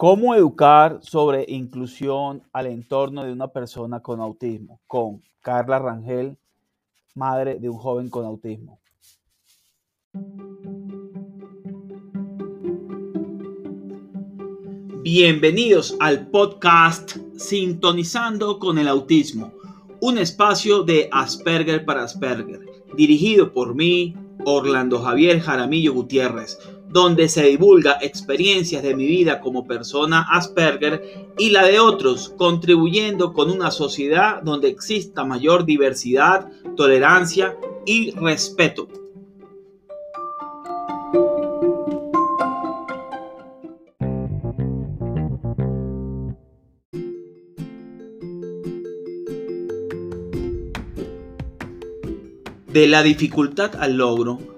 ¿Cómo educar sobre inclusión al entorno de una persona con autismo? Con Carla Rangel, madre de un joven con autismo. Bienvenidos al podcast Sintonizando con el Autismo, un espacio de Asperger para Asperger, dirigido por mí, Orlando Javier Jaramillo Gutiérrez, donde se divulga experiencias de mi vida como persona Asperger y la de otros, contribuyendo con una sociedad donde exista mayor diversidad, tolerancia y respeto. De la dificultad al logro,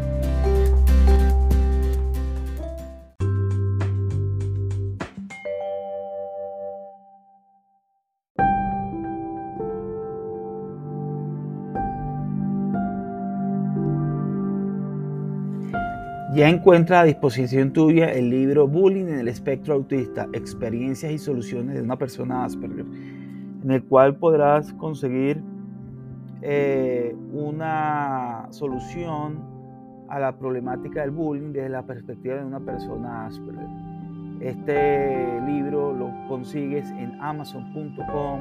Ya encuentra a disposición tuya el libro Bullying en el espectro autista, experiencias y soluciones de una persona Asperger, en el cual podrás conseguir eh, una solución a la problemática del bullying desde la perspectiva de una persona Asperger. Este libro lo consigues en amazon.com,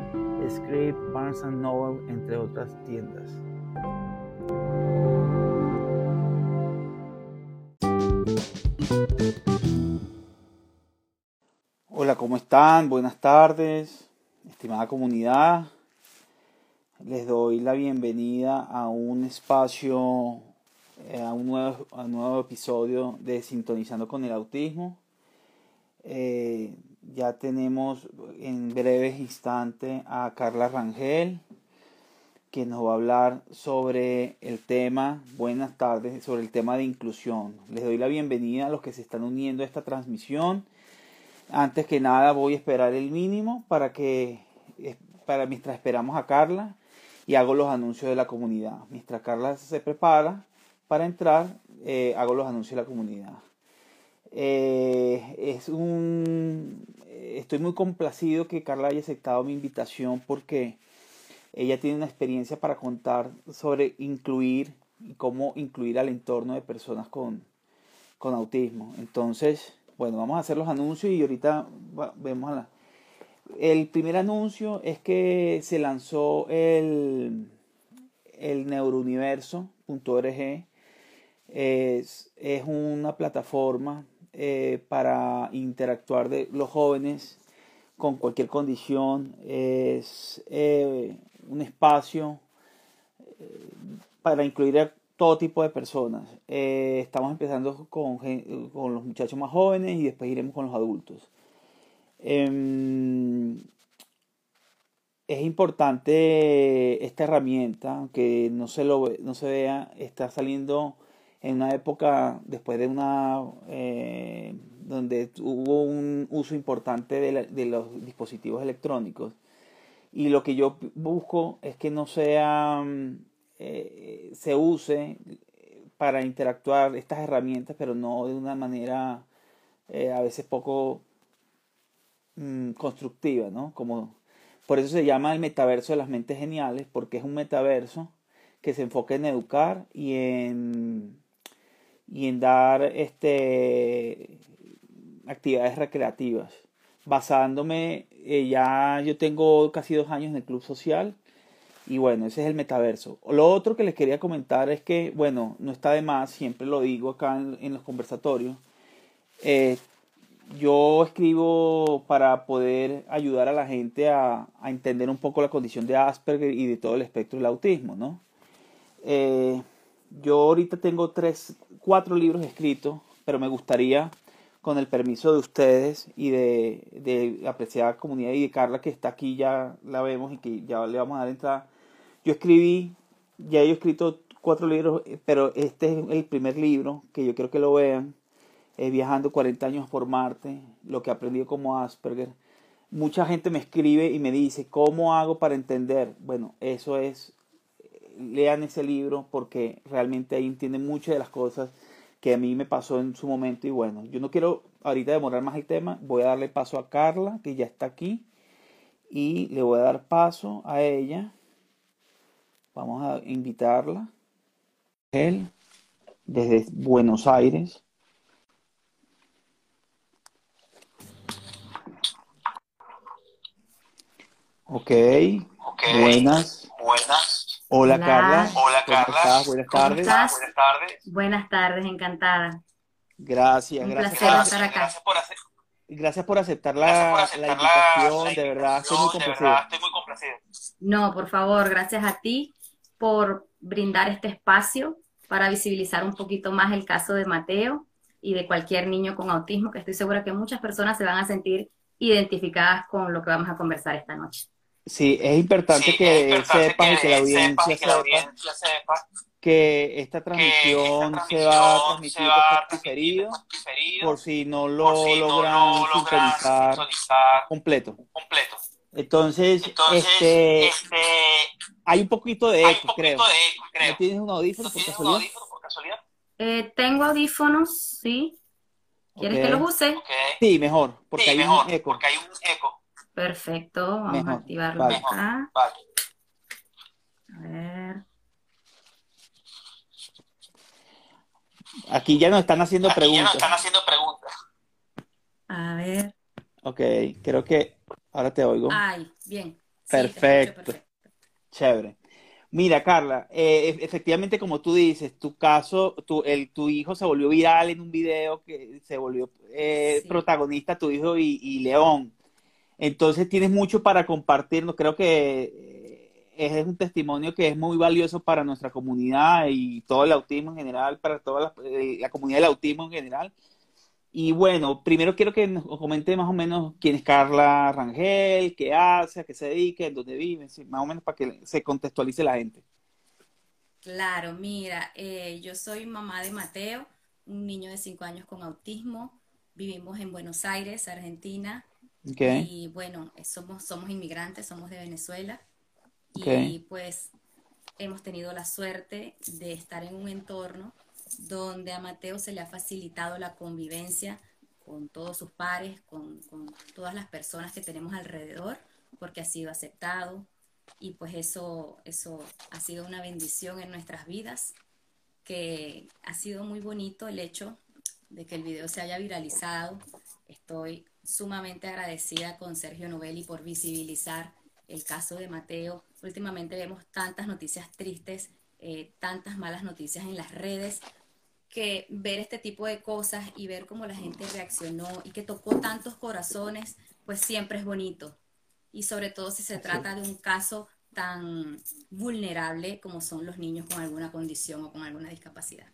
Script, Barnes Noble, entre otras tiendas. Hola, ¿cómo están? Buenas tardes, estimada comunidad. Les doy la bienvenida a un espacio, eh, a un nuevo, a un nuevo episodio de Sintonizando con el Autismo. Eh, ya tenemos en breves instantes a Carla Rangel, que nos va a hablar sobre el tema, buenas tardes, sobre el tema de inclusión. Les doy la bienvenida a los que se están uniendo a esta transmisión. Antes que nada voy a esperar el mínimo para que, para mientras esperamos a Carla y hago los anuncios de la comunidad. Mientras Carla se prepara para entrar, eh, hago los anuncios de la comunidad. Eh, es un, estoy muy complacido que Carla haya aceptado mi invitación porque ella tiene una experiencia para contar sobre incluir y cómo incluir al entorno de personas con, con autismo. Entonces, bueno, vamos a hacer los anuncios y ahorita vemos a la... El primer anuncio es que se lanzó el, el neurouniverso.org. Es, es una plataforma eh, para interactuar de los jóvenes con cualquier condición. Es eh, un espacio eh, para incluir a todo tipo de personas. Eh, estamos empezando con, con, los muchachos más jóvenes y después iremos con los adultos. Eh, es importante esta herramienta, aunque no se, lo, no se vea, está saliendo en una época después de una eh, donde hubo un uso importante de, la, de, los dispositivos electrónicos. Y lo que yo busco es que no sea eh, se use para interactuar estas herramientas pero no de una manera eh, a veces poco mm, constructiva no como por eso se llama el metaverso de las mentes geniales porque es un metaverso que se enfoque en educar y en, y en dar este, actividades recreativas. Basándome, eh, ya yo tengo casi dos años en el club social y bueno, ese es el metaverso. Lo otro que les quería comentar es que, bueno, no está de más, siempre lo digo acá en, los conversatorios. Eh, yo escribo para poder ayudar a la gente a, entender un poco la condición de Asperger y de todo el espectro del autismo, ¿no? Eh, yo ahorita tengo tres, cuatro libros escritos, pero me gustaría, con el permiso de ustedes y de, de la apreciada comunidad y de Carla que está aquí, ya la vemos y que ya le vamos a dar entrada. Yo escribí, ya he escrito cuatro libros, pero este es el primer libro que yo quiero que lo vean eh, viajando 40 años por Marte, lo que aprendí como Asperger. Mucha gente me escribe y me dice, ¿cómo hago para entender? Bueno, eso es, lean ese libro porque realmente ahí entienden muchas de las cosas que a mí me pasó en su momento y bueno, yo no quiero ahorita demorar más el tema, voy a darle paso a Carla, que ya está aquí, y le voy a dar paso a ella. Vamos a invitarla. Él, desde Buenos Aires. Ok. Buenas. Buenas. Hola, Carla. Hola Carla. Buenas tardes. Buenas tardes. Buenas tardes, encantada. Gracias, Un gracias. placer por- estar acá. Gracias por, hacer, Gracias por aceptar la, gracias por la aceptar la, invitación, la de verdad, estoy muy invitación, de complacido. verdad, estoy muy complacido. No, por favor, gracias a ti por brindar este espacio para visibilizar un poquito más el caso de Mateo y de cualquier niño con autismo, que estoy segura que muchas personas se van a sentir identificadas con lo que vamos a conversar esta noche. Sí, es importante Sí, que es importante sepas y que la sepas audiencia y que la sepa audiencia sepa que esta que transmisión se va a transmitir se va a por transmitir por diferido, por si no lo no logran lo logran sintonizar sintonizar completo. completo. Entonces, Entonces, este, este, hay un poquito de eco, poquito creo. de eco, creo. ¿No tienes un audífono ¿No por tienes un casualidad? audífono por casualidad? Eh, tengo audífonos, ¿sí? ¿Quieres que los use? Sí, mejor, porque Sí, hay mejor, un eco. porque hay un eco. Perfecto, vamos Mejor, a activarlo vale. acá. Vale. A ver. Aquí ya nos están haciendo Aquí ya nos preguntas. están haciendo preguntas. A ver. Ok, creo que ahora te oigo. Ay, bien. Sí, Perfecto. Chévere. Mira, Carla, eh, e- efectivamente, como tú dices, tu caso, tu, el, tu hijo se volvió viral en un video que se volvió eh, Sí. protagonista, tu hijo y, y León. Entonces tienes mucho para compartirnos. Creo que eh, es un testimonio que es muy valioso para nuestra comunidad y todo el autismo en general, para toda la, eh, la comunidad del autismo en general. Y bueno, primero quiero que nos comente más o menos quién es Carla Rangel, qué hace, a qué se dedica, en dónde vive, más o menos para que se contextualice la gente. Claro, mira, eh, yo soy mamá de Mateo, un niño de 5 años con autismo. Vivimos en Buenos Aires, Argentina. Ok, Y bueno, eh, somos, somos inmigrantes, somos de Venezuela. Ok. Y pues hemos tenido la suerte de estar en un entorno donde a Mateo se le ha facilitado la convivencia con todos sus pares, con, con todas las personas que tenemos alrededor, porque ha sido aceptado. Y pues eso, eso ha sido una bendición en nuestras vidas, que ha sido muy bonito el hecho de que el video se haya viralizado. Estoy sumamente agradecida con Sergio Novelli por visibilizar el caso de Mateo. Últimamente vemos tantas noticias tristes, eh, tantas malas noticias en las redes, que ver este tipo de cosas y ver cómo la gente reaccionó y que tocó tantos corazones, pues siempre es bonito. Y sobre todo si se trata de un caso tan vulnerable como son los niños con alguna condición o con alguna discapacidad.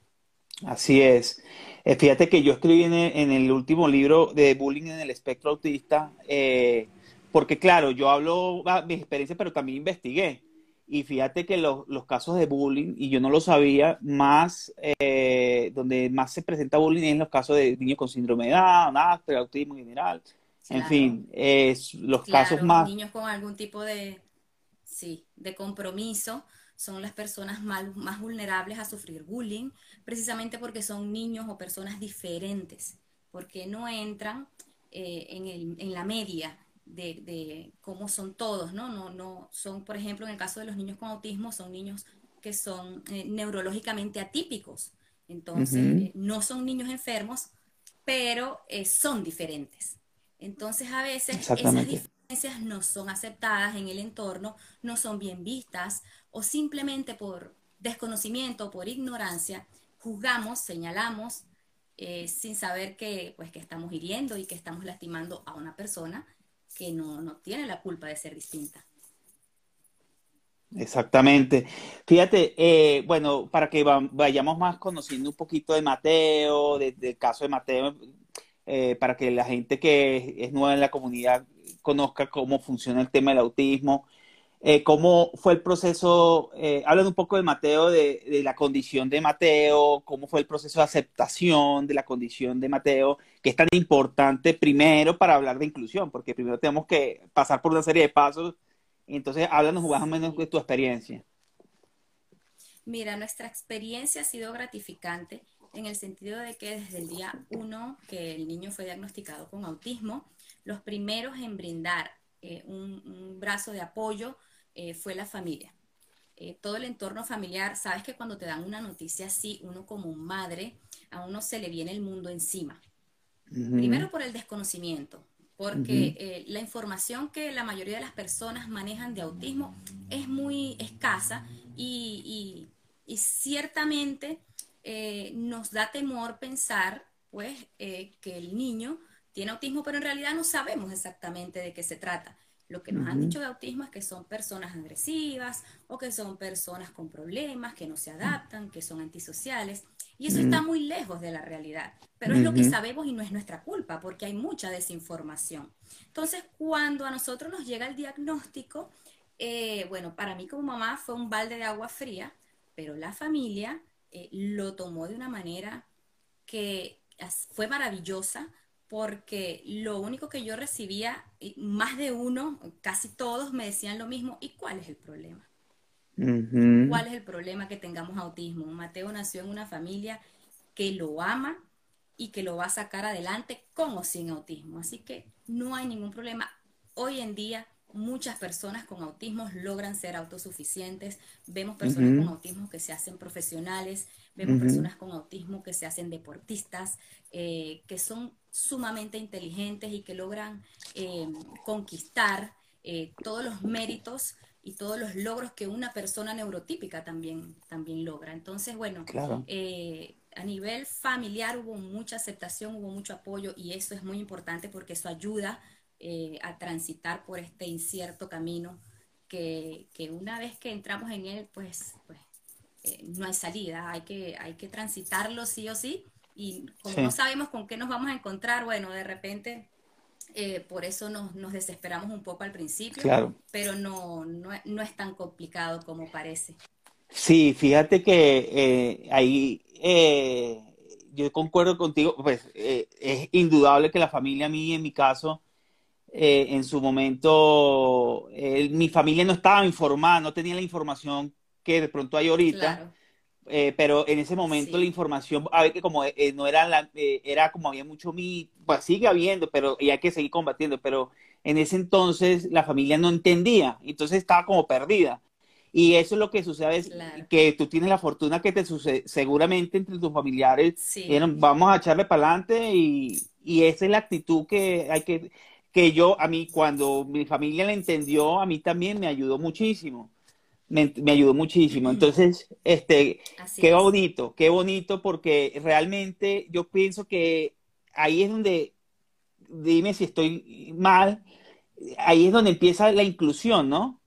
Así es. Eh, fíjate que yo escribí en el, en el último libro de bullying en el espectro autista, eh, porque claro, yo hablo ah, mi experiencia, pero también investigué. Y fíjate que los, los casos de bullying, y yo no lo sabía, más, eh, donde más se presenta bullying es en los casos de niños con síndrome de Down, Asperger, autismo en general. En fin, es los Claro, casos más... niños con algún tipo de, sí, de compromiso son las personas mal- más vulnerables a sufrir bullying, precisamente porque son niños o personas diferentes, porque no entran eh, en el- en la media de, de cómo son todos, ¿no? No, no, son, por ejemplo, en el caso de los niños con autismo, son niños que son eh, neurológicamente atípicos. Entonces, Ujú. eh, no son niños enfermos, pero eh, son diferentes. Entonces, a veces esas diferencias no son aceptadas en el entorno, no son bien vistas, o simplemente por desconocimiento, por ignorancia, juzgamos, señalamos, eh, sin saber que, pues, que estamos hiriendo y que estamos lastimando a una persona que no, no tiene la culpa de ser distinta. Exactamente. Fíjate, eh, bueno, para que va- vayamos más conociendo un poquito de Mateo, de- del caso de Mateo, eh, para que la gente que es nueva en la comunidad conozca cómo funciona el tema del autismo, eh, cómo fue el proceso, eh, hablan un poco de Mateo, de, de la condición de Mateo, cómo fue el proceso de aceptación de la condición de Mateo, que es tan importante primero para hablar de inclusión, porque primero tenemos que pasar por una serie de pasos entonces, háblanos más o menos de tu experiencia. Mira, nuestra experiencia ha sido gratificante en el sentido de que desde el día uno que el niño fue diagnosticado con autismo, los primeros en brindar eh, un, un brazo de apoyo eh, fue la familia. Eh, todo el entorno familiar, sabes que cuando te dan una noticia así, uno como madre, a uno se le viene el mundo encima. Primero por el desconocimiento, porque eh, la información que la mayoría de las personas manejan de autismo es muy escasa y, y- y ciertamente eh, nos da temor pensar pues eh, que el niño tiene autismo, pero en realidad no sabemos exactamente de qué se trata. Lo que nos han Ujú. dicho de autismo es que son personas agresivas o que son personas con problemas, que no se adaptan, que son antisociales. Y eso está Mm. muy lejos de la realidad, pero es lo que sabemos y no es nuestra culpa, porque hay mucha desinformación. Entonces, cuando a nosotros nos llega el diagnóstico, eh, bueno, para mí como mamá fue un balde de agua fría, pero la familia eh, lo tomó de una manera que fue maravillosa porque lo único que yo recibía, más de uno, casi todos me decían lo mismo, ¿y cuál es el problema? ¿Cuál es el problema que tengamos autismo? Mateo nació en una familia que lo ama y que lo va a sacar adelante con o sin autismo. Así que no hay ningún problema. Hoy en día muchas personas con autismo logran ser autosuficientes. Vemos personas con autismo que se hacen profesionales, vemos personas con autismo que se hacen deportistas, eh, que son sumamente inteligentes y que logran eh, conquistar eh, todos los méritos y todos los logros que una persona neurotípica también, también logra. Entonces, bueno, Claro. eh, a nivel familiar hubo mucha aceptación, hubo mucho apoyo y eso es muy importante porque eso ayuda a transitar por este incierto camino que, que una vez que entramos en él, pues, pues no hay salida, hay que, hay que transitarlo sí o sí y como Sí. no sabemos con qué nos vamos a encontrar, bueno, de repente eh, por eso nos, nos desesperamos un poco al principio, Claro. pero no, no, es- no es tan complicado como parece. Sí, fíjate que eh, ahí eh, yo concuerdo contigo, pues eh, es indudable que la familia a mí, en mi caso, en su momento, mi familia no estaba informada, no tenía la información que de pronto hay ahorita. Claro, Eh, pero en ese momento Sí. la información, a ver que como eh, no era la, eh, era como había mucho mito, pues sigue habiendo, pero y hay que seguir combatiendo, pero en ese entonces la familia no entendía, entonces estaba como perdida. Y eso es lo que sucede, es Claro. que tú tienes la fortuna que te sucede, seguramente entre tus familiares, sí. vamos a echarle para adelante y, y esa es la actitud que hay que, que yo, a mí, cuando mi familia la entendió, a mí también me ayudó muchísimo. Me, me ayudó muchísimo. Entonces, este, Así Qué es. bonito, qué bonito, porque realmente yo pienso que ahí es donde, dime si estoy mal, ahí es donde empieza la inclusión, ¿no?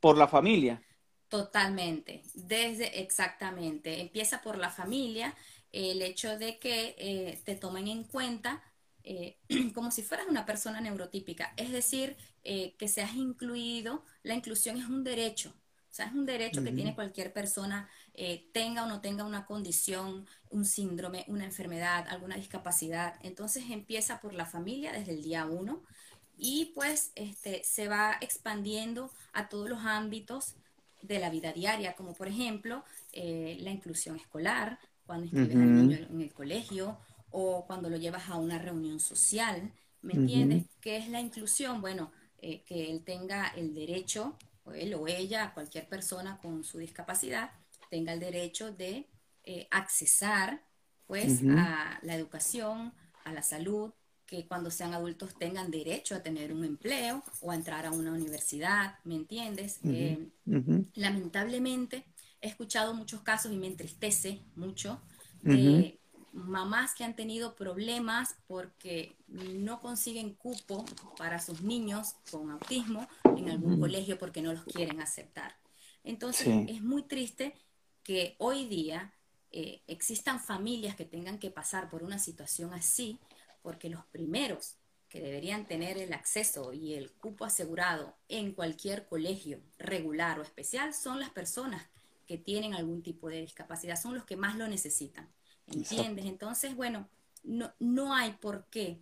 Por la familia. Totalmente, desde exactamente. Empieza por la familia, el hecho de que eh, te tomen en cuenta eh, como si fueras una persona neurotípica, es decir, eh, que seas incluido. La inclusión es un derecho, o sea, es un derecho que tiene cualquier persona, eh, tenga o no tenga una condición, un síndrome, una enfermedad, alguna discapacidad. Entonces empieza por la familia desde el día uno y pues este, se va expandiendo a todos los ámbitos de la vida diaria, como por ejemplo eh, la inclusión escolar, cuando inscribes al niño en, en el colegio o cuando lo llevas a una reunión social, ¿me entiendes? ¿Qué es la inclusión? Bueno, eh, que él tenga el derecho, o él o ella, cualquier persona con su discapacidad, tenga el derecho de eh, accesar pues a la educación, a la salud, que cuando sean adultos tengan derecho a tener un empleo o a entrar a una universidad, ¿me entiendes? Eh, lamentablemente he escuchado muchos casos y me entristece mucho de mamás que han tenido problemas porque no consiguen cupo para sus niños con autismo en algún colegio porque no los quieren aceptar. Entonces Sí. es muy triste que hoy día eh, existan familias que tengan que pasar por una situación así porque los primeros que deberían tener el acceso y el cupo asegurado en cualquier colegio regular o especial son las personas que tienen algún tipo de discapacidad, son los que más lo necesitan. ¿Entiendes? Entonces, bueno, no, no hay por qué,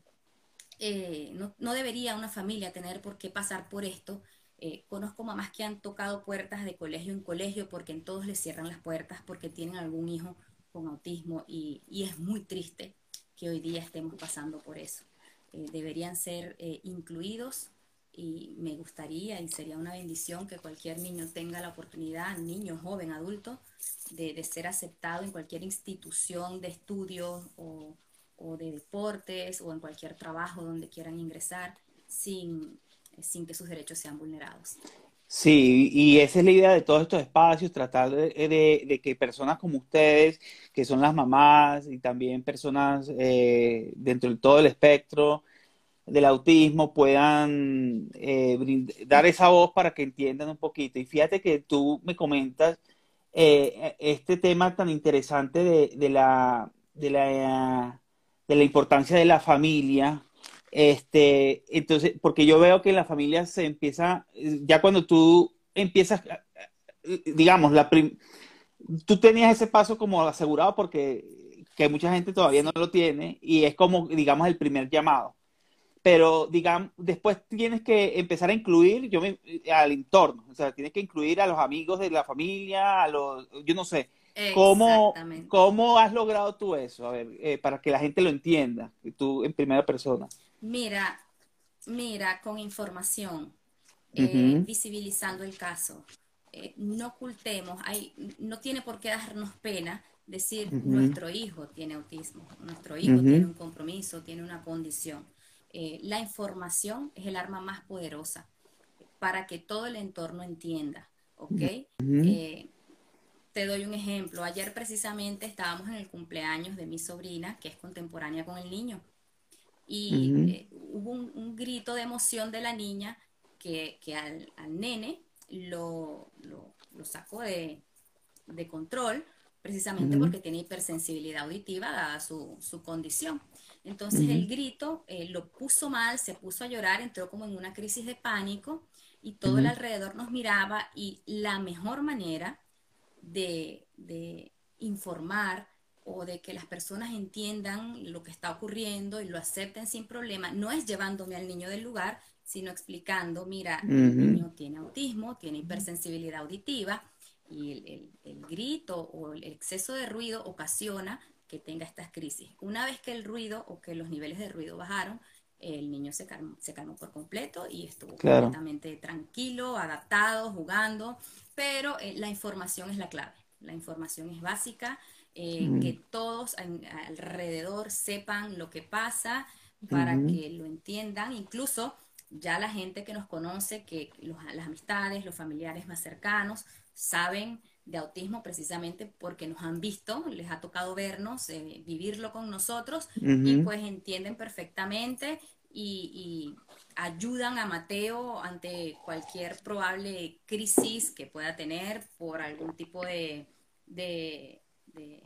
eh, no, debería una familia tener por qué pasar por esto. Eh, conozco mamás que han tocado puertas de colegio en colegio porque en todos les cierran las puertas porque tienen algún hijo con autismo y, es muy triste que hoy día estemos pasando por eso. Eh, deberían ser eh, incluidos y me gustaría y sería una bendición que cualquier niño tenga la oportunidad, niño, joven, adulto, de, de ser aceptado en cualquier institución de estudios o, o de deportes o en cualquier trabajo donde quieran ingresar sin, sin que sus derechos sean vulnerados. Sí, y esa es la idea de todos estos espacios, tratar de, de- de que personas como ustedes, que son las mamás y también personas eh, dentro de todo el espectro del autismo, puedan eh, dar esa voz para que entiendan un poquito. Y fíjate que tú me comentas eh, este tema tan interesante de, de la, de la, de la importancia de la familia. Este, entonces, porque yo veo que en la familia se empieza, eh, ya cuando tú empiezas, eh, digamos, la prim- tú tenías ese paso como asegurado porque que mucha gente todavía no lo tiene y es como, digamos, el primer llamado. Pero, digamos, después tienes que empezar a incluir yo me- al entorno, o sea, tienes que incluir a los amigos de la familia, a los, yo no sé, ¿cómo, cómo has logrado tú eso? A ver, eh, para que la gente lo entienda, tú en primera persona. Mira, mira, con información, eh, visibilizando el caso. Eh, no ocultemos, hay, no tiene por qué darnos pena decir nuestro hijo tiene autismo, nuestro hijo tiene un compromiso, tiene una condición. Eh, la información es el arma más poderosa para que todo el entorno entienda, ¿ok? Eh, te doy un ejemplo. Ayer precisamente estábamos en el cumpleaños de mi sobrina, que es contemporánea con el niño. Y eh, hubo un, un grito de emoción de la niña que, que al, al nene lo, lo- lo sacó de, de control precisamente porque tiene hipersensibilidad auditiva dada su, su condición. Entonces el grito eh, lo puso mal, se puso a llorar, entró como en una crisis de pánico y todo el alrededor nos miraba y la mejor manera de, de informar o de que las personas entiendan lo que está ocurriendo y lo acepten sin problema, no es llevándome al niño del lugar, sino explicando, mira, el niño tiene autismo, tiene hipersensibilidad auditiva y el, el- el grito o el exceso de ruido ocasiona que tenga estas crisis. Una vez que el ruido o que los niveles de ruido bajaron, el niño se calmó, se calmó por completo y estuvo Claro. completamente tranquilo, adaptado, jugando, pero eh, la información es la clave. La información es básica, eh, Mm, que todos en- alrededor sepan lo que pasa para que lo entiendan, incluso ya la gente que nos conoce, que los- las amistades, los familiares más cercanos, saben de autismo precisamente porque nos han visto, les ha tocado vernos, eh, vivirlo con nosotros y pues entienden perfectamente y, y ayudan a Mateo ante cualquier probable crisis que pueda tener por algún tipo de, de, de-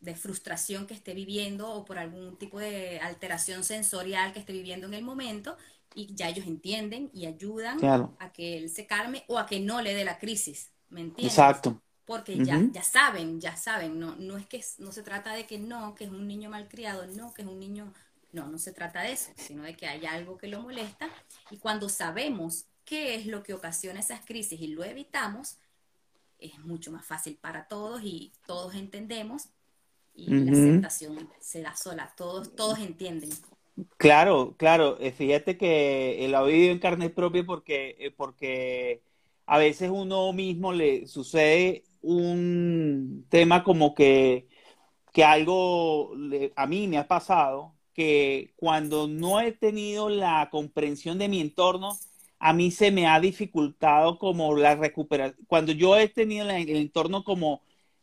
de frustración que esté viviendo o por algún tipo de alteración sensorial que esté viviendo en el momento y ya ellos entienden y ayudan Claro, a que él se calme o a que no le dé la crisis, ¿me entiendes? exacto. Porque ya, ya saben, ya saben, no, no es que no se trata de que no, que es un niño malcriado, no, que es un niño, no, no se trata de eso, sino de que hay algo que lo molesta y cuando sabemos qué es lo que ocasiona esas crisis y lo evitamos, es mucho más fácil para todos y todos entendemos y la aceptación se da sola, todos, todos entienden. Claro, claro. Eh, Fíjate que eh, lo he vivido en carne propia porque, eh, porque a veces uno mismo le sucede un tema como que, que algo le- a mí me ha pasado, que cuando no he tenido la comprensión de mi entorno, a mí se me ha dificultado como la recuperación. Cuando yo he tenido la- el entorno como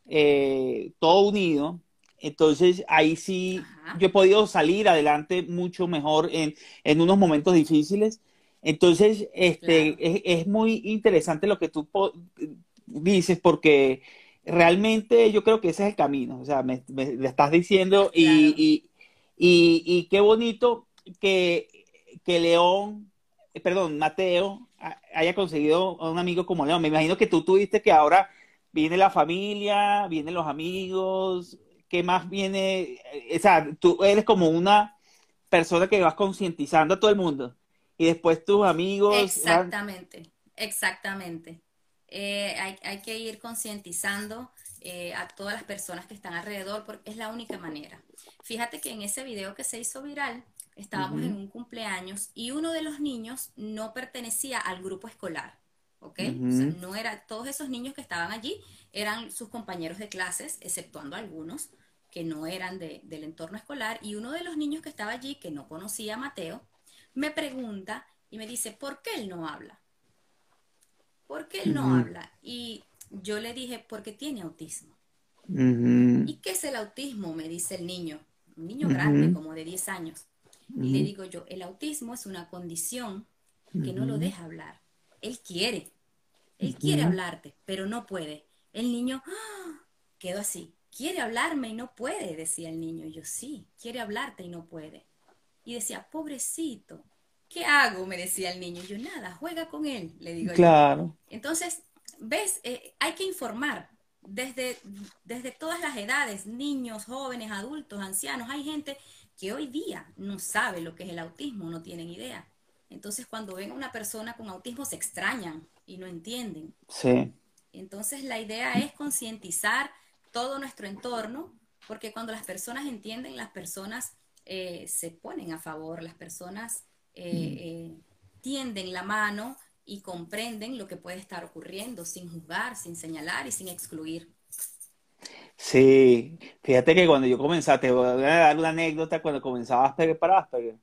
eh, todo unido, entonces ahí sí Ajá. yo he podido salir adelante mucho mejor en, en unos momentos difíciles. Entonces, este, Claro. es, es muy interesante lo que tú po- dices porque realmente yo creo que ese es el camino. O sea, me, estás diciendo y, Claro. y, y, y qué bonito que, que León, eh, perdón, Mateo ha- haya conseguido a un amigo como León. Me imagino que tú tuviste que ahora viene la familia, vienen los amigos, ¿qué más viene? O sea, tú eres como una persona que vas concientizando a todo el mundo y después tus amigos Exactamente, exactamente. Eh, hay, hay que ir concientizando eh, a todas las personas que están alrededor porque es la única manera. Fíjate que en ese video que se hizo viral, estábamos en un cumpleaños y uno de los niños no pertenecía al grupo escolar, ¿ok? O sea, Ujú. no era, todos esos niños que estaban allí eran sus compañeros de clases, exceptuando algunos que no eran de- del entorno escolar, y uno de los niños que estaba allí, que no conocía a Mateo, me pregunta y me dice, ¿por qué él no habla? ¿Por qué él no habla? Y yo le dije, porque tiene autismo. ¿Y qué es el autismo? Me dice el niño, un niño grande, como de 10 años. Y le digo yo, el autismo es una condición que no lo deja hablar. Él quiere, él quiere hablarte, pero no puede. El niño ¡ah! quedó así, quiere hablarme y no puede, decía el niño. Y yo, sí, quiere hablarte y no puede. Y decía, pobrecito, ¿qué hago? Me decía el niño. Y yo, nada, juega con él, le digo yo. Claro, Entonces, ves, Eh, hay que informar desde, desde todas las edades, niños, jóvenes, adultos, ancianos. Hay gente que hoy día no sabe lo que es el autismo, no tienen idea. Entonces, cuando ven a una persona con autismo, se extrañan y no entienden. sí, Entonces, la idea es concientizar todo nuestro entorno, porque cuando las personas entienden, las personas eh, se ponen a favor, las personas eh, eh, tienden la mano y comprenden lo que puede estar ocurriendo sin juzgar, sin señalar y sin excluir. sí. Fíjate que cuando yo comenzaba, te voy a dar una anécdota, cuando comenzaba Asperger para Asperger,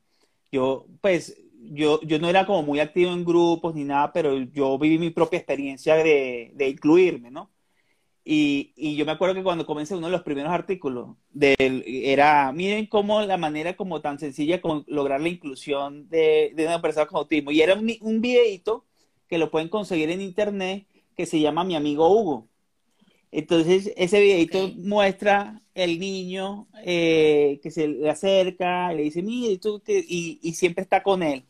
yo, pues, yo, yo no era como muy activo en grupos ni nada, pero yo viví mi propia experiencia de, de incluirme, ¿no? Y, y yo me acuerdo que cuando comencé uno de los primeros artículos del, era, miren cómo la manera como tan sencilla como lograr la inclusión de, de una persona con autismo. Y era un, un videito que lo pueden conseguir en internet que se llama Mi amigo Hugo. Entonces, ese videito muestra el niño eh, que se le acerca, le dice, mire, ¿y tú qué?", y, y siempre está con él.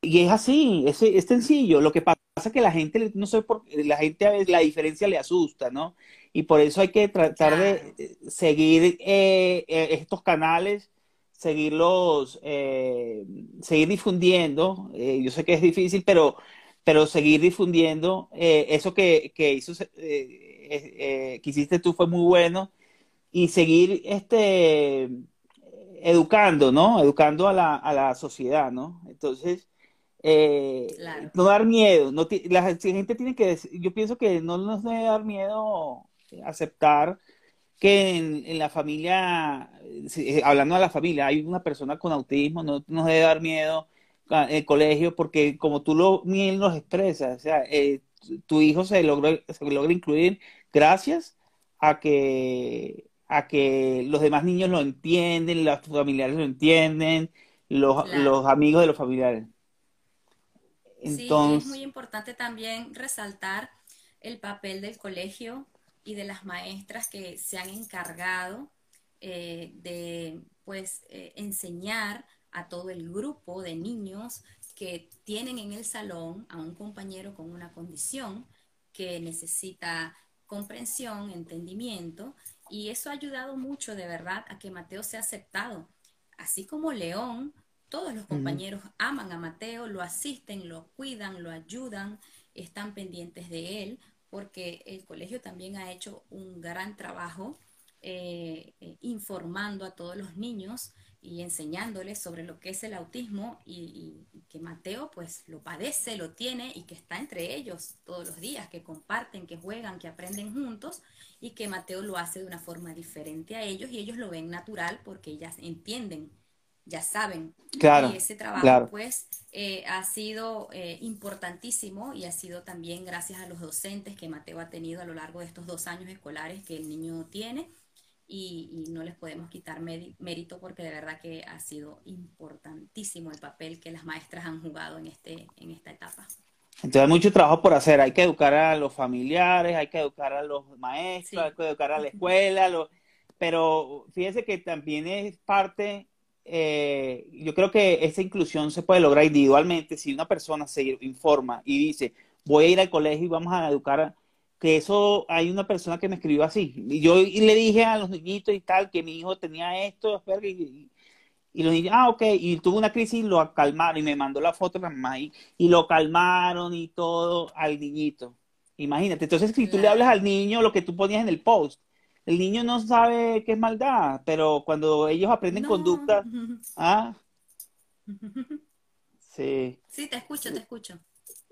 Y es así, es, es sencillo. Lo que pasa es que la gente, no sé por la gente a veces la diferencia le asusta, ¿no? Y por eso hay que tratar de eh, seguir eh, eh, estos canales, seguirlos, eh, seguir difundiendo. Eh, yo sé que es difícil, pero, pero seguir difundiendo eso que, que hizo, que hiciste tú fue muy bueno. Y seguir este educando, ¿no? Educando a la, a la sociedad, ¿no? Entonces, eh, Claro. no dar miedo. No la gente tiene que, yo pienso que no nos debe dar miedo aceptar que en, en la familia, eh, si- hablando de la familia, hay una persona con autismo, no nos debe dar miedo el colegio, porque como tú lo bien los expresas, o sea, eh, tu tu hijo se logró, se logra incluir gracias a que, a que los demás niños lo entienden, los familiares lo entienden, los, Claro. los amigos de los familiares. Sí, es muy importante también resaltar el papel del colegio y de las maestras que se han encargado eh, de pues eh, enseñar a todo el grupo de niños que tienen en el salón a un compañero con una condición que necesita comprensión, entendimiento, y eso ha ayudado mucho de verdad a que Mateo sea aceptado. Así como León, todos los compañeros aman a Mateo, lo asisten, lo cuidan, lo ayudan, están pendientes de él, porque el colegio también ha hecho un gran trabajo eh, eh, informando a todos los niños y enseñándoles sobre lo que es el autismo y, que Mateo pues lo padece, lo tiene y que está entre ellos todos los días, que comparten, que juegan, que aprenden juntos y que Mateo lo hace de una forma diferente a ellos y ellos lo ven natural porque ya entienden, ya saben. Claro, y ese trabajo claro. pues eh, ha sido eh, importantísimo y ha sido también gracias a los docentes que Mateo ha tenido a lo largo de estos dos años escolares que el niño tiene y, no les podemos quitar mérito porque de verdad que ha sido importantísimo el papel que las maestras han jugado en, este, en esta etapa. Entonces hay mucho trabajo por hacer, hay que educar a los familiares, hay que educar a los maestros, hay que educar a la escuela, pero fíjese que también es parte, eh, yo creo que esa inclusión se puede lograr individualmente si una persona se informa y dice, voy a ir al colegio y vamos a educar a que eso hay una persona que me escribió así. Y yo le dije a los niñitos y tal que mi hijo tenía esto, y, y los niños, ah, ok, y tuvo una crisis y lo calmaron y me mandó la foto de la mamá y, lo calmaron y todo al niñito. Imagínate, entonces si tú le hablas al niño lo que tú ponías en el post, el niño no sabe qué es maldad, pero cuando ellos aprenden conducta, ah, sí. Sí, te escucho, te escucho.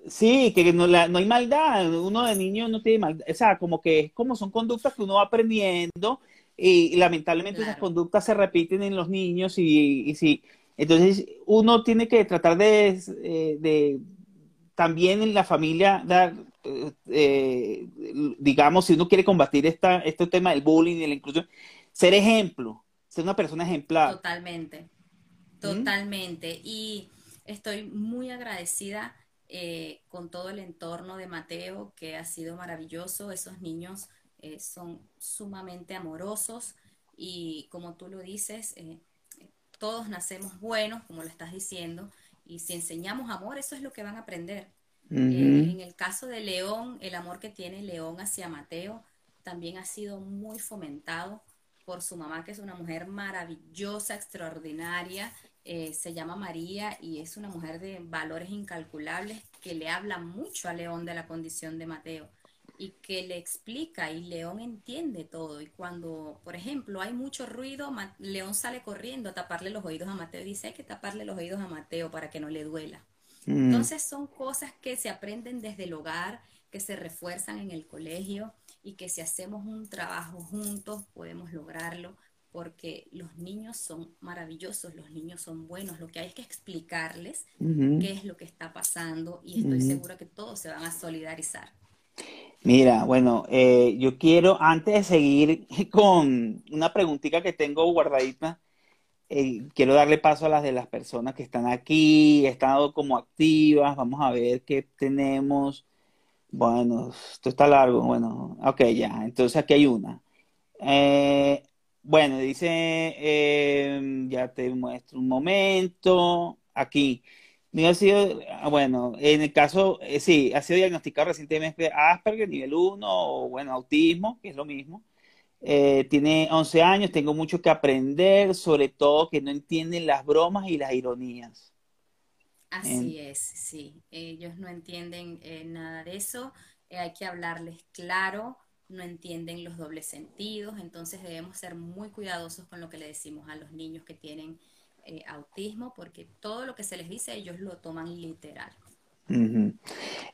Sí, que no, la, no hay maldad, uno de niño no tiene maldad, o sea, como que es como son conductas que uno va aprendiendo y, lamentablemente esas conductas se repiten en los niños y, y sí, entonces uno tiene que tratar de, eh, de también en la familia dar, eh, digamos, si uno quiere combatir esta, este tema del bullying y la inclusión, ser ejemplo, ser una persona ejemplar. Totalmente, ¿Mm? totalmente. Y estoy muy agradecida eh, con todo el entorno de Mateo, que ha sido maravilloso. Esos niños eh, son sumamente amorosos y como tú lo dices, eh, todos nacemos buenos, como lo estás diciendo, y si enseñamos amor, eso es lo que van a aprender. En el caso de León, el amor que tiene León hacia Mateo también ha sido muy fomentado por su mamá, que es una mujer maravillosa, extraordinaria, eh, se llama María y es una mujer de valores incalculables que le habla mucho a León de la condición de Mateo y que le explica y León entiende todo. Y cuando, por ejemplo, hay mucho ruido, León sale corriendo a taparle los oídos a Mateo y dice, hay que taparle los oídos a Mateo para que no le duela. Mm. Entonces son cosas que se aprenden desde el hogar, que se refuerzan en el colegio y que si hacemos un trabajo juntos podemos lograrlo porque los niños son maravillosos, los niños son buenos, lo que hay es que explicarles qué es lo que está pasando y estoy segura que todos se van a solidarizar. Mira, bueno, eh, yo quiero, antes de seguir con una preguntita que tengo guardadita, eh, quiero darle paso a las de las personas que están aquí, están como activas, vamos a ver qué tenemos. Bueno, esto está largo, bueno, ok, ya, entonces aquí hay una. Eh, bueno, dice, em, ya te muestro un momento. Aquí. ha sido, ah, bueno, en el caso, eh, sí, ha sido diagnosticado recientemente Asperger, nivel 1, o bueno, autismo, que es lo mismo. Eh, tiene 11 años, tengo mucho que aprender, sobre todo que no entienden las bromas y las ironías. Así es, sí. Ellos no entienden eh, nada de eso. hay que hablarles claro no entienden los dobles sentidos, entonces debemos ser muy cuidadosos con lo que le decimos a los niños que tienen eh, autismo, porque todo lo que se les dice ellos lo toman literal.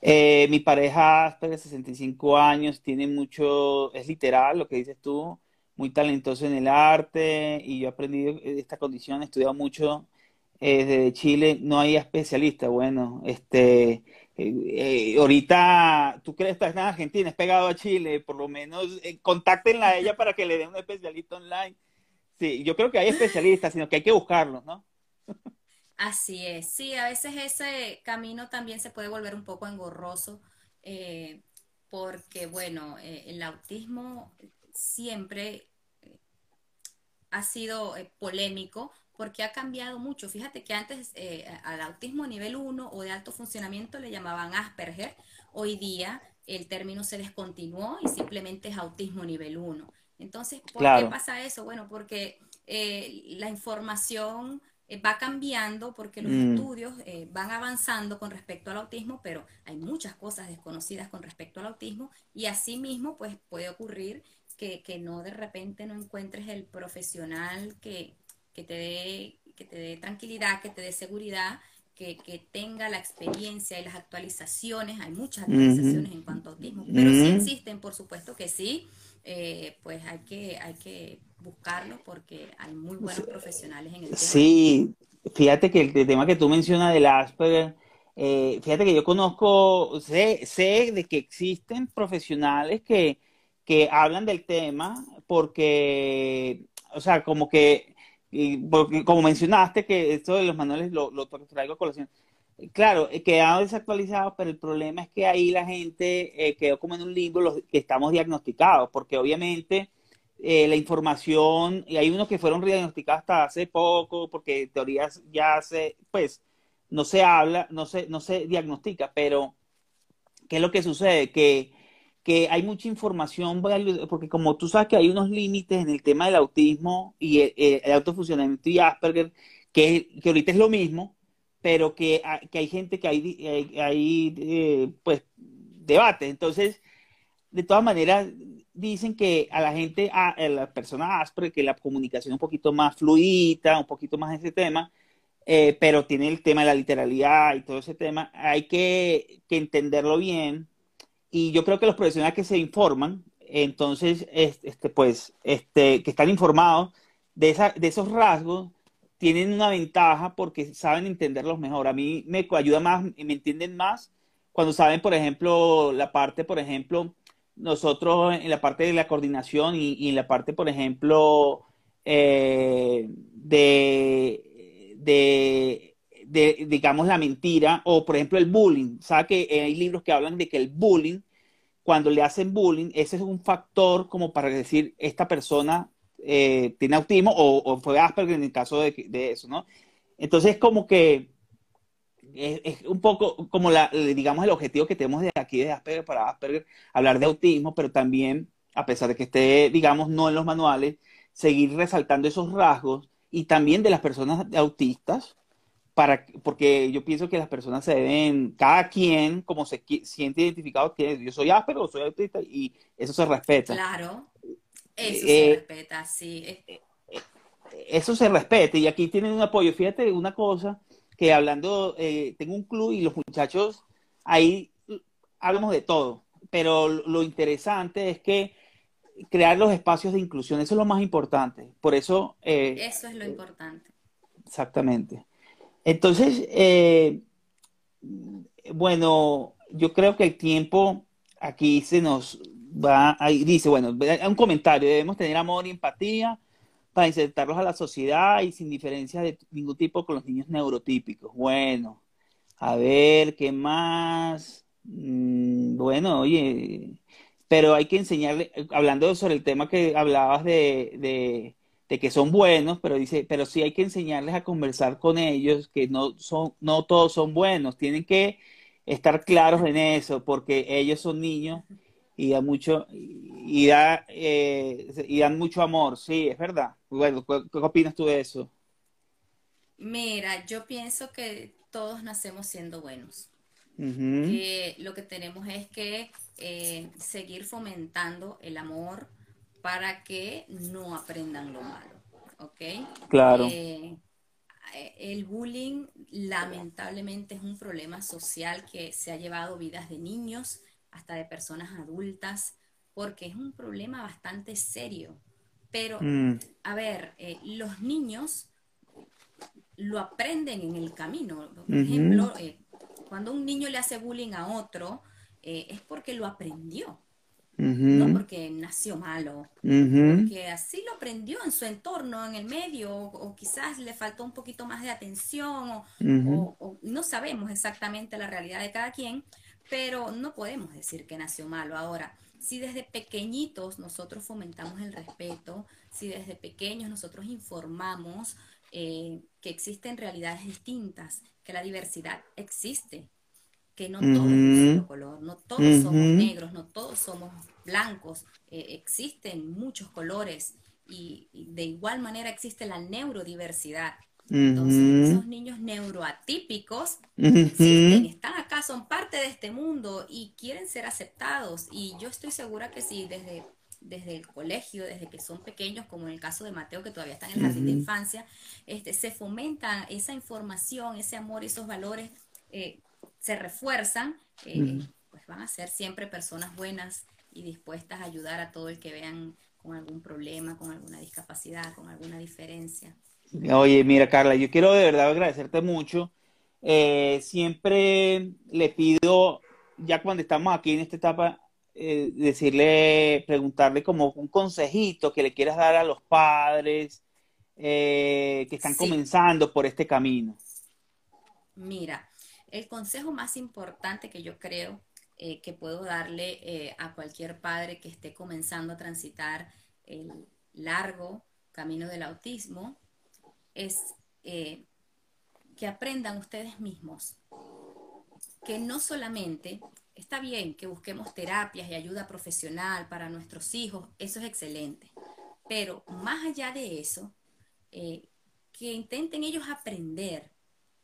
Eh, mi pareja de 65 años, tiene mucho, es literal lo que dices tú, muy talentoso en el arte y yo he aprendido esta condición, he estudiado mucho eh, desde Chile, no hay especialista, bueno, este, eh, eh, ahorita, tú crees que estás en Argentina, es pegado a Chile, por lo menos eh, contáctenla a ella para que le den un especialista online. Sí, yo creo que hay especialistas, sino que hay que buscarlos, ¿no? Así es, sí, a veces ese camino también se puede volver un poco engorroso, porque bueno, el autismo siempre ha sido polémico porque ha cambiado mucho. Fíjate que antes eh, al autismo nivel 1 o de alto funcionamiento le llamaban Asperger. Hoy día el término se descontinuó y simplemente es autismo nivel 1. Entonces, ¿por qué pasa eso? Bueno, porque eh, la información eh, va cambiando, porque los mm. estudios van avanzando con respecto al autismo, pero hay muchas cosas desconocidas con respecto al autismo y asimismo, pues puede ocurrir que, que no de repente no encuentres el profesional que, que te dé, que te dé tranquilidad, que te dé seguridad, que, que tenga la experiencia y las actualizaciones. Hay muchas actualizaciones en cuanto a autismo, pero sí Ujú. existen, por supuesto que sí. Eh, pues hay que, hay que buscarlos porque hay muy buenos profesionales en el tema. Sí, fíjate que el, tema que tú mencionas del Asperger, eh, fíjate que yo conozco, sé, sé de que existen profesionales que, que hablan del tema porque, o sea, como que, y porque como mencionaste que esto de los manuales lo, lo traigo a colación. Claro, eh, quedaron desactualizados, pero el problema es que ahí la gente eh, quedó como en un limbo los que estamos diagnosticados, porque obviamente eh, la información, y hay unos que fueron diagnosticados hasta hace poco, porque en teorías ya se, pues, no se habla, no se, no se diagnostica, pero ¿qué es lo que sucede? Que, que hay mucha información, porque como tú sabes que hay unos límites en el tema del autismo y el, autofuncionamiento y Asperger, que, que ahorita es lo mismo, pero que, que hay gente que hay, hay, hay eh, pues, debate. Entonces, de todas maneras, dicen que a la gente, a, a la persona Asperger, que la comunicación es un poquito más fluida, un poquito más ese tema, eh, pero tiene el tema de la literalidad y todo ese tema, hay que, que, entenderlo bien. Y yo creo que los profesionales que se informan, entonces, este, pues, este, que están informados de, esa, de esos rasgos, tienen una ventaja porque saben entenderlos mejor. A mí me ayuda más, me entienden más cuando saben, por ejemplo, la parte, por ejemplo, nosotros en la parte de la coordinación y, en la parte, por ejemplo, eh, de, de, digamos, la mentira o, por ejemplo, el bullying. ¿Sabe que hay libros que hablan de que el bullying, cuando le hacen bullying, ese es un factor como para decir, esta persona eh, tiene autismo o, o, fue Asperger en el caso de, de eso, ¿no? Entonces, como que es, es, un poco como la, digamos, el objetivo que tenemos de aquí de Asperger para Asperger, hablar de autismo, pero también, a pesar de que esté, digamos, no en los manuales, seguir resaltando esos rasgos y también de las personas autistas, para, porque yo pienso que las personas se deben, cada quien, como se siente identificado, que yo soy Asperger o soy autista, y eso se respeta. Claro. Eso se eh, respeta, sí. Eso se respeta y aquí tienen un apoyo. Fíjate una cosa, que hablando, eh, tengo un club y los muchachos, ahí hablamos de todo, pero lo interesante es que crear los espacios de inclusión, eso es lo más importante. Por eso... Eh, eso es lo importante. Exactamente. Entonces, eh, bueno, yo creo que el tiempo aquí se nos va, ahí dice, bueno, un comentario, debemos tener amor y empatía para insertarlos a la sociedad y sin diferencia de ningún tipo con los niños neurotípicos. Bueno, a ver, ¿qué más? Mm, bueno, oye, pero hay que enseñarle, hablando sobre el tema que hablabas de, de, de, que son buenos, pero dice, pero sí hay que enseñarles a conversar con ellos, que no son, no todos son buenos, tienen que estar claros en eso, porque ellos son niños y da mucho y da eh, y dan mucho amor sí es verdad bueno ¿qué, ¿qué, opinas tú de eso mira yo pienso que todos nacemos siendo buenos uh -huh. lo que tenemos es que eh, seguir fomentando el amor para que no aprendan lo malo ¿ok? claro eh, el bullying lamentablemente es un problema social que se ha llevado vidas de niños hasta de personas adultas, porque es un problema bastante serio. Pero, mm. a ver, eh, los niños lo aprenden en el camino. Por uh -huh. ejemplo, eh, cuando un niño le hace bullying a otro, eh, es porque lo aprendió. Uh -huh. No porque nació malo, uh -huh. porque así lo aprendió en su entorno, en el medio, o, o quizás le faltó un poquito más de atención, o, o, o no sabemos exactamente la realidad de cada quien, pero no podemos decir que nació malo. Ahora, si desde pequeñitos nosotros fomentamos el respeto, si desde pequeños nosotros informamos eh, que existen realidades distintas, que la diversidad existe, que no todos solo color, no todos somos negros, no todos somos blancos, eh, existen muchos colores y, y, de igual manera existe la neurodiversidad. Entonces, uh -huh. esos niños neuroatípicos existen, están acá, son parte de este mundo y quieren ser aceptados. Y yo estoy segura que si desde desde el colegio, desde que son pequeños, como en el caso de Mateo, que todavía está en el jardín de infancia, este, se fomenta esa información, ese amor, esos valores, eh, se refuerzan, eh, pues van a ser siempre personas buenas y dispuestas a ayudar a todo el que vean con algún problema, con alguna discapacidad, con alguna diferencia. Oye, mira, Carla, yo quiero de verdad agradecerte mucho. Eh, siempre le pido, ya cuando estamos aquí en esta etapa, eh, decirle, preguntarle como un consejito que le quieras dar a los padres eh, que están Sí. comenzando por este camino. Mira, el consejo más importante que yo creo eh, que puedo darle a cualquier padre que esté comenzando a transitar el largo camino del autismo es eh, que aprendan ustedes mismos que no solamente está bien que busquemos terapias y ayuda profesional para nuestros hijos, eso es excelente, pero más allá de eso, eh, que intenten ellos aprender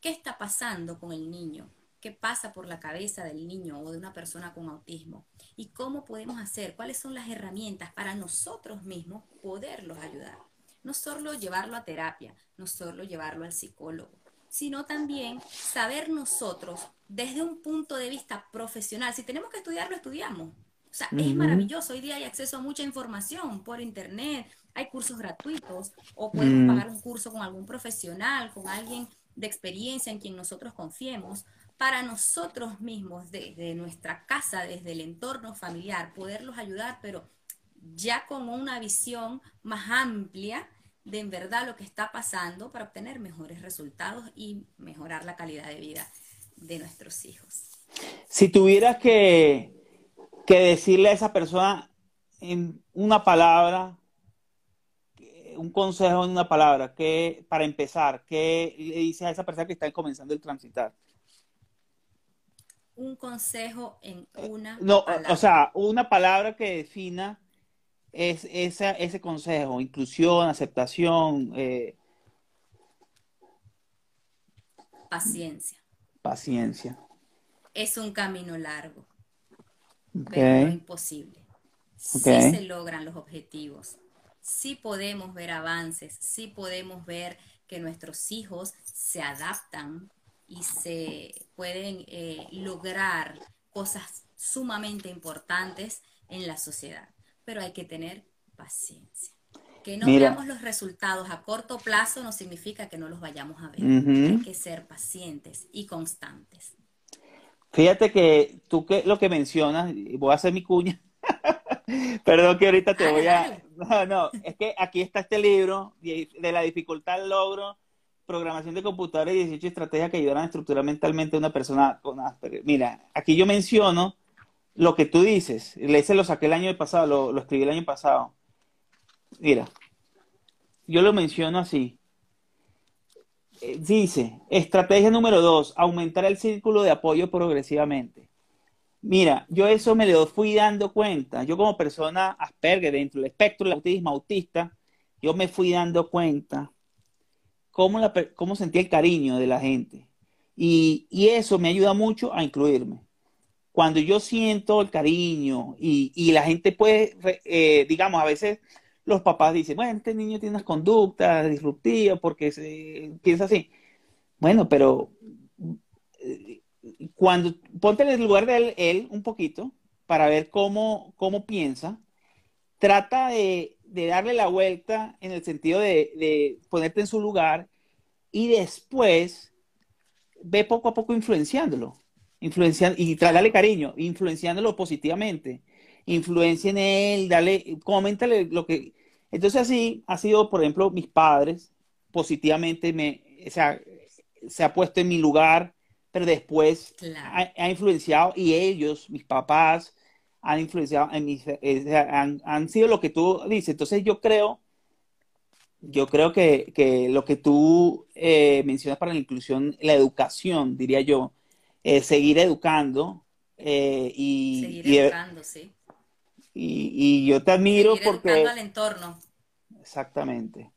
qué está pasando con el niño, qué pasa por la cabeza del niño o de una persona con autismo y cómo podemos hacer, cuáles son las herramientas para nosotros mismos poderlos ayudar. No solo llevarlo a terapia, no solo llevarlo al psicólogo, sino también saber nosotros desde un punto de vista profesional. Si tenemos que estudiarlo, estudiamos. O sea, es maravilloso. Hoy día hay acceso a mucha información por internet, hay cursos gratuitos o podemos Mm. pagar un curso con algún profesional, con alguien de experiencia en quien nosotros confiemos, para nosotros mismos, desde nuestra casa, desde el entorno familiar, poderlos ayudar, pero ya con una visión más amplia de en verdad lo que está pasando para obtener mejores resultados y mejorar la calidad de vida de nuestros hijos. Si tuvieras que, que decirle a esa persona en una palabra, eh, un consejo en una palabra, que para empezar, ¿qué le dices a esa persona que está comenzando el transitar? Un consejo en una No, palabra. o sea, una palabra que defina es, esa, ese consejo, inclusión, aceptación, eh, paciencia. paciencia. Es un camino largo, pero no imposible. Sí Ok. se logran los objetivos, sí podemos ver avances, sí podemos ver que nuestros hijos se adaptan y se pueden eh, lograr cosas sumamente importantes en la sociedad, pero hay que tener paciencia. Que no Mira. veamos los resultados a corto plazo no significa que no los vayamos a ver. Hay que ser pacientes y constantes. Fíjate que tú que lo que mencionas, y voy a hacer mi cuña. Perdón que ahorita te voy a... No, no, es que aquí está este libro de la dificultad al logro, programación de computadores y 18 estrategias que ayudarán a estructurar mentalmente a una persona con Asperger. Mira, aquí yo menciono lo que tú dices. Ese lo saqué el año pasado, lo, escribí el año pasado. Mira, yo lo menciono así. Eh, Dice, estrategia número dos, aumentar el círculo de apoyo progresivamente. Mira, yo eso me lo fui dando cuenta. Yo como persona Asperger dentro del espectro del autismo autista, yo me fui dando cuenta cómo, la, cómo sentía el cariño de la gente. Y, y eso me ayuda mucho a incluirme. Cuando yo siento el cariño y, y la gente puede, eh, digamos, a veces los papás dicen, bueno, este niño tiene unas conductas disruptivas porque se, piensa así. Bueno, pero eh, cuando ponte en el lugar de él, él un poquito para ver cómo, cómo piensa, trata de, de darle la vuelta en el sentido de, de ponerte en su lugar y después ve poco a poco influenciándolo, influenciando y darle cariño, influenciándolo positivamente, influencia en él, dale, coméntale lo que. Entonces así ha sido, por ejemplo, mis padres positivamente me, o sea, se ha puesto en mi lugar, pero después Claro. ha, ha influenciado y ellos, mis papás, han influenciado en mis, eh, han, han sido lo que tú dices. Entonces yo creo, yo creo que, que lo que tú eh, mencionas para la inclusión, la educación, diría yo, eh, seguir educando eh, y, Seguir y, educando, sí. y- y yo te admiro Seguir porque... educando al entorno. Exactamente.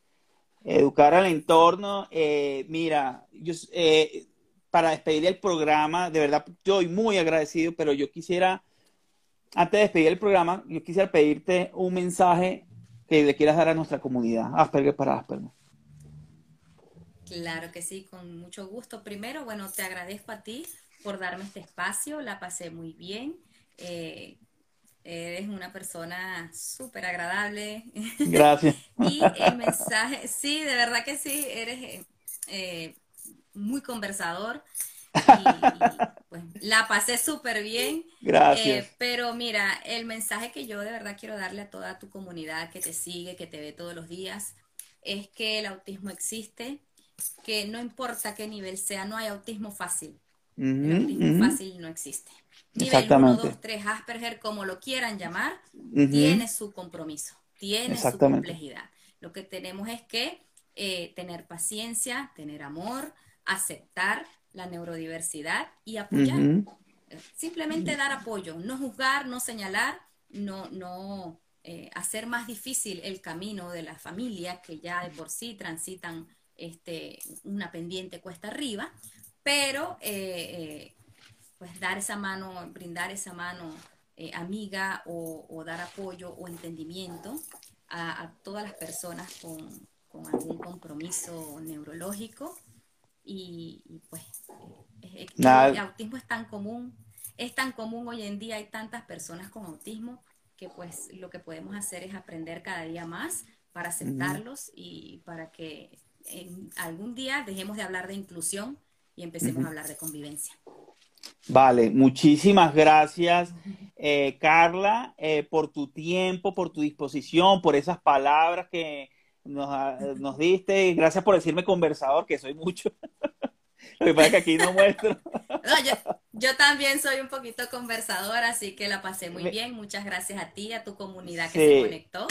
Educar al entorno. eh, mira, yo, eh, para despedir el programa, de verdad, estoy muy agradecido, pero yo quisiera antes de despedir el programa, yo quisiera pedirte un mensaje que le quieras dar a nuestra comunidad, Asperger para Asperger. Claro que sí, con mucho gusto. Primero, bueno, te agradezco a ti por darme este espacio, la pasé muy bien. Eh, eres una persona súper agradable. Gracias. y el mensaje, sí, de verdad que sí, eres eh, muy conversador. Y, pues, la pasé súper bien. Gracias. Eh, pero mira, el mensaje que yo de verdad quiero darle a toda tu comunidad que te sigue, que te ve todos los días, es que el autismo existe, que no importa qué nivel sea, no hay autismo fácil. El autismo fácil no existe. Nivel 1, 2, 3, Asperger, como lo quieran llamar, tiene su compromiso, tiene su complejidad. Lo que tenemos es que eh, tener paciencia, tener amor, aceptar la neurodiversidad y apoyar. Simplemente dar apoyo, no juzgar, no señalar, no, no eh, hacer más difícil el camino de la familia que ya de por sí transitan este, una pendiente cuesta arriba, pero eh, eh, pues dar esa mano, brindar esa mano amiga o, dar apoyo o entendimiento a, todas las personas con, con algún compromiso neurológico. Y, pues el autismo es tan común, es tan común hoy en día, hay tantas personas con autismo que pues lo que podemos hacer es aprender cada día más para aceptarlos y para que en algún día dejemos de hablar de inclusión y empecemos a hablar de convivencia. Vale, muchísimas gracias, eh, Carla, eh, por tu tiempo, por tu disposición, por esas palabras que nos, ah, nos diste. Gracias por decirme conversador, que soy mucho. Lo que pasa es que aquí no muestro. yo, también soy un poquito conversador, así que la pasé muy bien. Muchas gracias a ti, a tu comunidad que se conectó.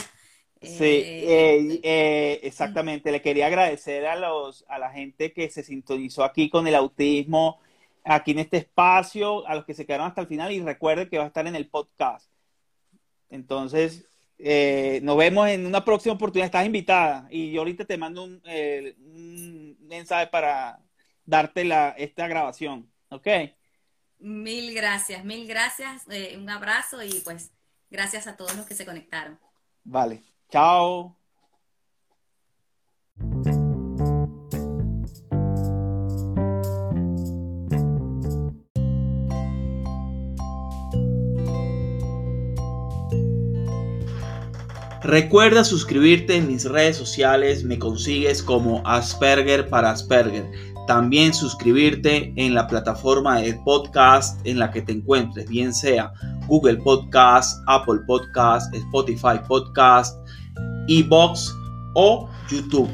Sí, eh, eh, eh, exactamente. Le quería agradecer a los a la gente que se sintonizó aquí con el autismo, aquí en este espacio, a los que se quedaron hasta el final y recuerde que va a estar en el podcast. Entonces, nos vemos en una próxima oportunidad. Estás invitada y yo ahorita te mando un, un mensaje para darte la, esta grabación. ¿Ok? Mil gracias, mil gracias. Un abrazo y pues gracias a todos los que se conectaron. Vale. Chao. Recuerda suscribirte en mis redes sociales, me consigues como Asperger para Asperger. También suscribirte en la plataforma de podcast en la que te encuentres, bien sea Google Podcast, Apple Podcast, Spotify Podcast, Ebox o YouTube.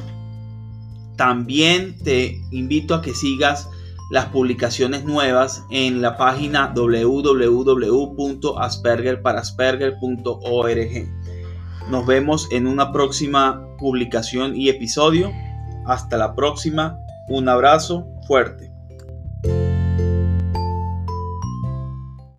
También te invito a que sigas las publicaciones nuevas en la página www.aspergerparasperger.org. Nos vemos en una próxima publicación y episodio. Hasta la próxima. Un abrazo fuerte.